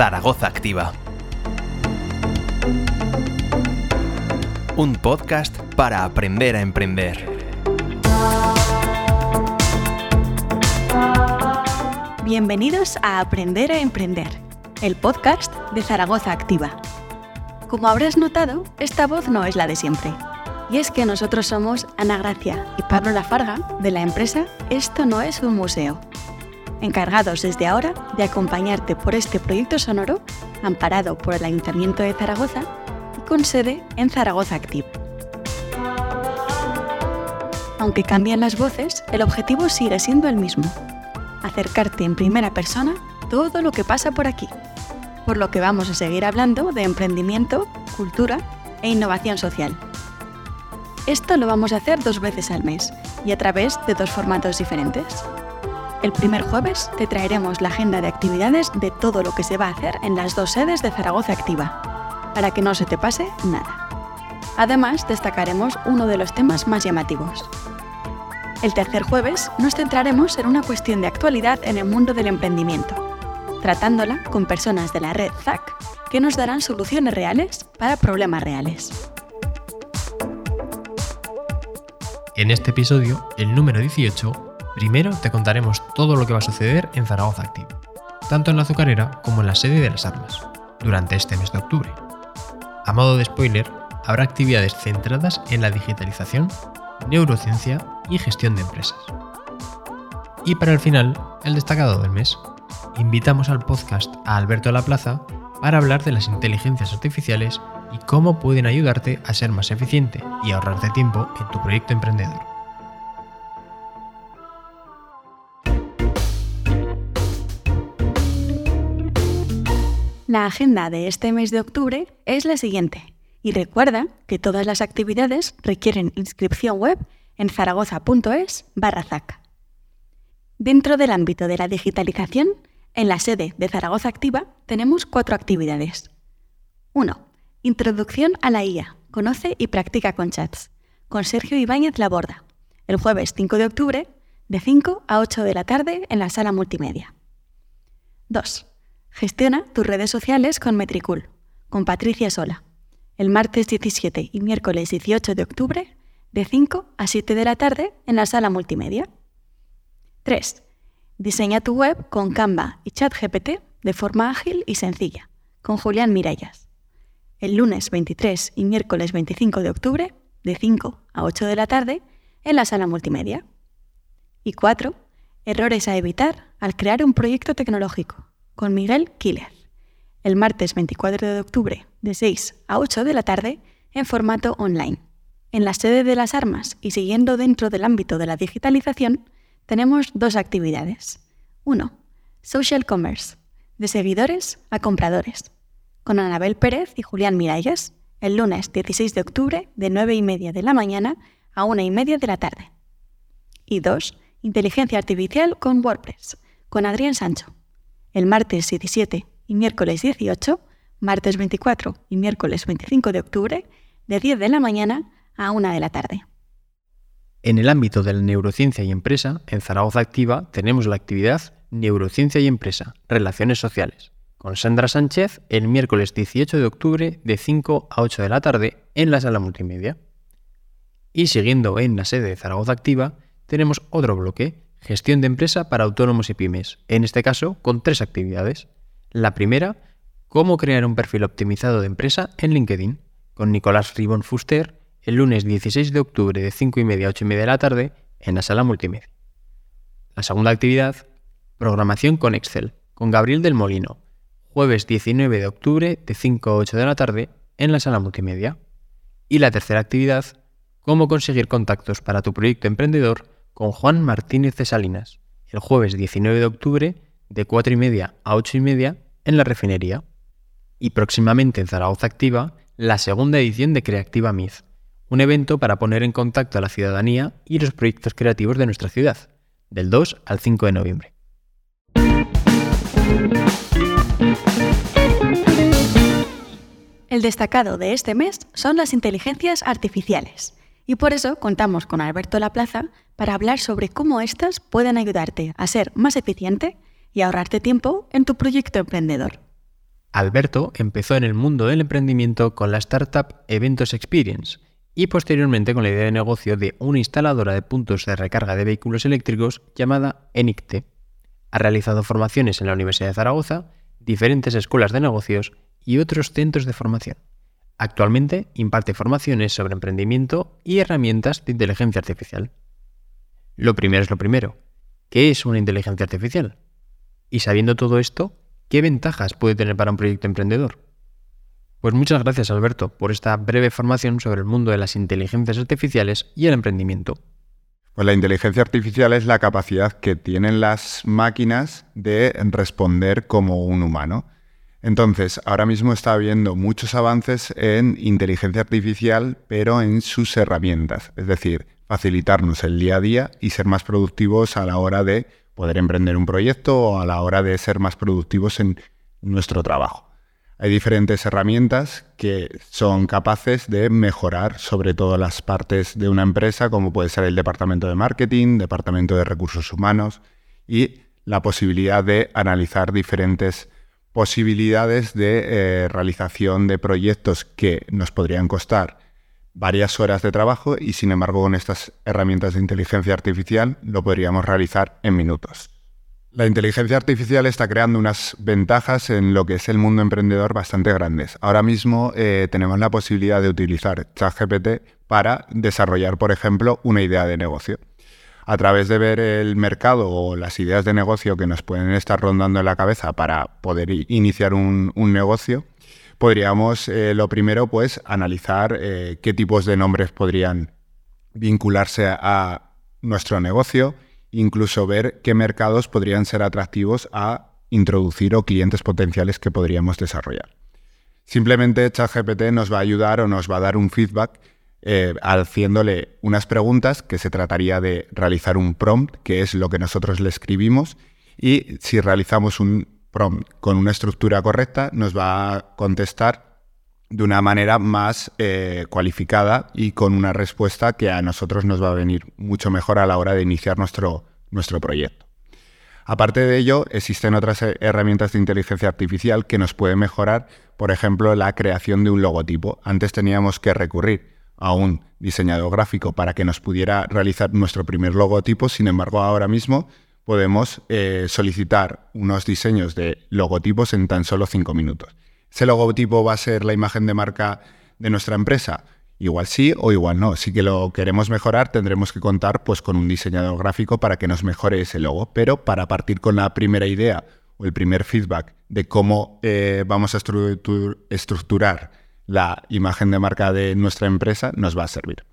Zaragoza Activa. Un podcast para aprender a emprender. Bienvenidos a Aprender a Emprender, el podcast de Zaragoza Activa. Como habrás notado, esta voz no es la de siempre. Y es que nosotros somos Ana Gracia y Pablo Lafarga de la empresa Esto no es un museo, encargados desde ahora de acompañarte por este proyecto sonoro amparado por el Ayuntamiento de Zaragoza y con sede en Zaragoza Active. Aunque cambian las voces, el objetivo sigue siendo el mismo, acercarte en primera persona todo lo que pasa por aquí, por lo que vamos a seguir hablando de emprendimiento, cultura e innovación social. Esto lo vamos a hacer dos veces al mes y a través de dos formatos diferentes. El primer jueves te traeremos la agenda de actividades de todo lo que se va a hacer en las dos sedes de Zaragoza Activa, para que no se te pase nada. Además, destacaremos uno de los temas más llamativos. El tercer jueves nos centraremos en una cuestión de actualidad en el mundo del emprendimiento, tratándola con personas de la red ZAC que nos darán soluciones reales para problemas reales. En este episodio, el número 18, Primero te contaremos todo lo que va a suceder en Zaragoza Active, tanto en la azucarera como en la sede de las armas, durante este mes de octubre. A modo de spoiler, habrá actividades centradas en la digitalización, neurociencia y gestión de empresas. Y para el final, el destacado del mes. Invitamos al podcast a Alberto La Plaza para hablar de las inteligencias artificiales y cómo pueden ayudarte a ser más eficiente y ahorrarte tiempo en tu proyecto emprendedor. La agenda de este mes de octubre es la siguiente. Y recuerda que todas las actividades requieren inscripción web en zaragoza.es barra ZAC. Dentro del ámbito de la digitalización, en la sede de Zaragoza Activa tenemos cuatro actividades. 1. Introducción a la IA. Conoce y practica con chats. Con Sergio Ibáñez Laborda. El jueves 5 de octubre, de 5 a 8 de la tarde en la sala multimedia. 2. Gestiona tus redes sociales con Metricool, con Patricia Sola, el martes 17 y miércoles 18 de octubre, de 5 a 7 de la tarde en la sala multimedia. 3. Diseña tu web con Canva y ChatGPT de forma ágil y sencilla, con Julián Mirallas. El lunes 23 y miércoles 25 de octubre, de 5 a 8 de la tarde, en la sala multimedia. Y 4. Errores a evitar al crear un proyecto tecnológico con Miguel Quílez, el martes 24 de octubre de 6 a 8 de la tarde en formato online. En la sede de las armas y siguiendo dentro del ámbito de la digitalización, tenemos dos actividades. 1. Social Commerce, de seguidores a compradores, con Anabel Pérez y Julián Miralles, el lunes 16 de octubre de 9 y media de la mañana a 1 y media de la tarde. Y 2. Inteligencia artificial con WordPress, con Adrián Sancho, el martes 17 y miércoles 18, martes 24 y miércoles 25 de octubre, de 10 de la mañana a 1 de la tarde. En el ámbito de la neurociencia y empresa, en Zaragoza Activa tenemos la actividad Neurociencia y Empresa, Relaciones Sociales, con Sandra Sánchez el miércoles 18 de octubre de 5 a 8 de la tarde en la sala multimedia. Y siguiendo en la sede de Zaragoza Activa, tenemos otro bloque Gestión de empresa para autónomos y pymes, en este caso con tres actividades. La primera, cómo crear un perfil optimizado de empresa en LinkedIn, con Nicolás Ribón Fuster, el lunes 16 de octubre de 5 y media a 8 y media de la tarde en la sala multimedia. La segunda actividad, programación con Excel, con Gabriel del Molino, jueves 19 de octubre de 5 a 8 de la tarde en la sala multimedia. Y la tercera actividad, cómo conseguir contactos para tu proyecto emprendedor con Juan Martínez de Salinas, el jueves 19 de octubre de 4 y media a 8 y media en la refinería. Y próximamente en Zaragoza Activa, la segunda edición de Creativa MIZ, un evento para poner en contacto a la ciudadanía y los proyectos creativos de nuestra ciudad, del 2 al 5 de noviembre. El destacado de este mes son las inteligencias artificiales y por eso contamos con Alberto Laplaza para hablar sobre cómo éstas pueden ayudarte a ser más eficiente y ahorrarte tiempo en tu proyecto emprendedor. Alberto empezó en el mundo del emprendimiento con la startup Eventos Experience y posteriormente con la idea de negocio de una instaladora de puntos de recarga de vehículos eléctricos llamada Enicte. Ha realizado formaciones en la Universidad de Zaragoza, diferentes escuelas de negocios y otros centros de formación. Actualmente imparte formaciones sobre emprendimiento y herramientas de inteligencia artificial. Lo primero es lo primero. ¿Qué es una inteligencia artificial? Y sabiendo todo esto, ¿qué ventajas puede tener para un proyecto emprendedor? Pues muchas gracias Alberto por esta breve formación sobre el mundo de las inteligencias artificiales y el emprendimiento. Pues la inteligencia artificial es la capacidad que tienen las máquinas de responder como un humano. Entonces, ahora mismo está habiendo muchos avances en inteligencia artificial, pero en sus herramientas, es decir, facilitarnos el día a día y ser más productivos a la hora de poder emprender un proyecto o a la hora de ser más productivos en nuestro trabajo. Hay diferentes herramientas que son capaces de mejorar sobre todo las partes de una empresa, como puede ser el departamento de marketing, departamento de recursos humanos y la posibilidad de analizar diferentes posibilidades de eh, realización de proyectos que nos podrían costar varias horas de trabajo y sin embargo con estas herramientas de inteligencia artificial lo podríamos realizar en minutos. La inteligencia artificial está creando unas ventajas en lo que es el mundo emprendedor bastante grandes. Ahora mismo eh, tenemos la posibilidad de utilizar ChatGPT para desarrollar, por ejemplo, una idea de negocio a través de ver el mercado o las ideas de negocio que nos pueden estar rondando en la cabeza para poder iniciar un, negocio, podríamos eh, lo primero pues analizar eh, qué tipos de nombres podrían vincularse a nuestro negocio, incluso ver qué mercados podrían ser atractivos a introducir o clientes potenciales que podríamos desarrollar. Simplemente ChatGPT nos va a ayudar o nos va a dar un feedback eh, haciéndole unas preguntas que se trataría de realizar un prompt, que es lo que nosotros le escribimos, y si realizamos un prompt con una estructura correcta, nos va a contestar de una manera más eh, cualificada y con una respuesta que a nosotros nos va a venir mucho mejor a la hora de iniciar nuestro, nuestro proyecto. Aparte de ello, existen otras herramientas de inteligencia artificial que nos pueden mejorar, por ejemplo, la creación de un logotipo. Antes teníamos que recurrir a un diseñador gráfico para que nos pudiera realizar nuestro primer logotipo. Sin embargo, ahora mismo podemos eh, solicitar unos diseños de logotipos en tan solo cinco minutos. ¿Ese logotipo va a ser la imagen de marca de nuestra empresa? Igual sí o igual no. Si que lo queremos mejorar, tendremos que contar pues, con un diseñador gráfico para que nos mejore ese logo. Pero para partir con la primera idea o el primer feedback de cómo eh, vamos a estructurar la imagen de marca de nuestra empresa nos va a servir.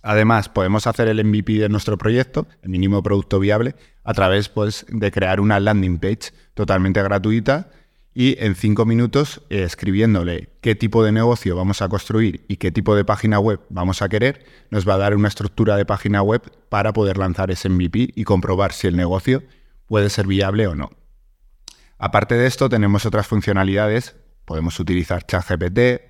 Además, podemos hacer el MVP de nuestro proyecto, el mínimo producto viable, a través pues, de crear una landing page totalmente gratuita y en cinco minutos eh, escribiéndole qué tipo de negocio vamos a construir y qué tipo de página web vamos a querer, nos va a dar una estructura de página web para poder lanzar ese MVP y comprobar si el negocio puede ser viable o no. Aparte de esto, tenemos otras funcionalidades. Podemos utilizar ChatGPT,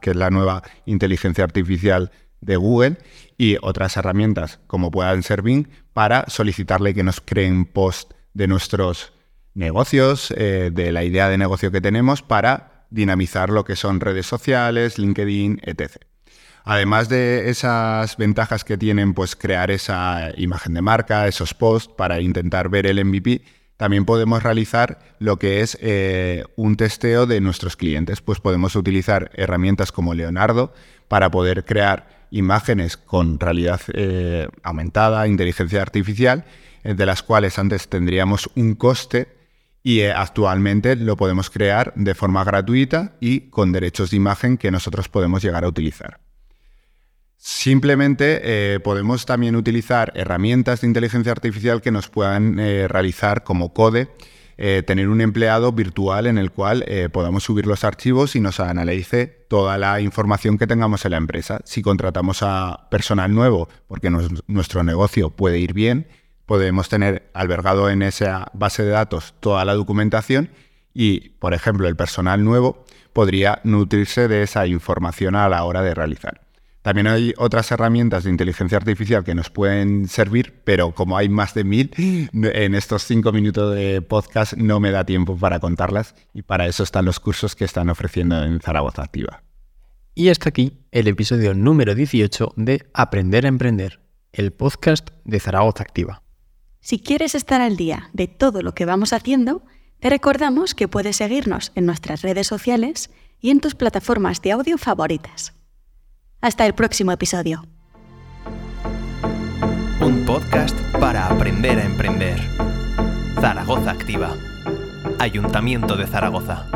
que es la nueva inteligencia artificial de Google, y otras herramientas como puedan ser Bing para solicitarle que nos creen post de nuestros negocios, eh, de la idea de negocio que tenemos para dinamizar lo que son redes sociales, LinkedIn, etc. Además de esas ventajas que tienen, pues crear esa imagen de marca, esos posts para intentar ver el MVP, también podemos realizar lo que es eh, un testeo de nuestros clientes. Pues podemos utilizar herramientas como Leonardo para poder crear imágenes con realidad eh, aumentada, inteligencia artificial, eh, de las cuales antes tendríamos un coste y actualmente lo podemos crear de forma gratuita y con derechos de imagen que nosotros podemos llegar a utilizar. Simplemente eh, podemos también utilizar herramientas de inteligencia artificial que nos puedan eh, realizar como code, eh, tener un empleado virtual en el cual podamos subir los archivos y nos analice toda la información que tengamos en la empresa. Si contratamos a personal nuevo, porque nuestro negocio puede ir bien, podemos tener albergado en esa base de datos toda la documentación y, por ejemplo, el personal nuevo podría nutrirse de esa información a la hora de realizar. También hay otras herramientas de inteligencia artificial que nos pueden servir, pero como hay más de mil, en estos cinco minutos de podcast no me da tiempo para contarlas y para eso están los cursos que están ofreciendo en Zaragoza Activa. Y hasta aquí el episodio número 18 de Aprender a Emprender, el podcast de Zaragoza Activa. Si quieres estar al día de todo lo que vamos haciendo, te recordamos que puedes seguirnos en nuestras redes sociales y en tus plataformas de audio favoritas. Hasta el próximo episodio. Un podcast para aprender a emprender. Zaragoza Activa. Ayuntamiento de Zaragoza.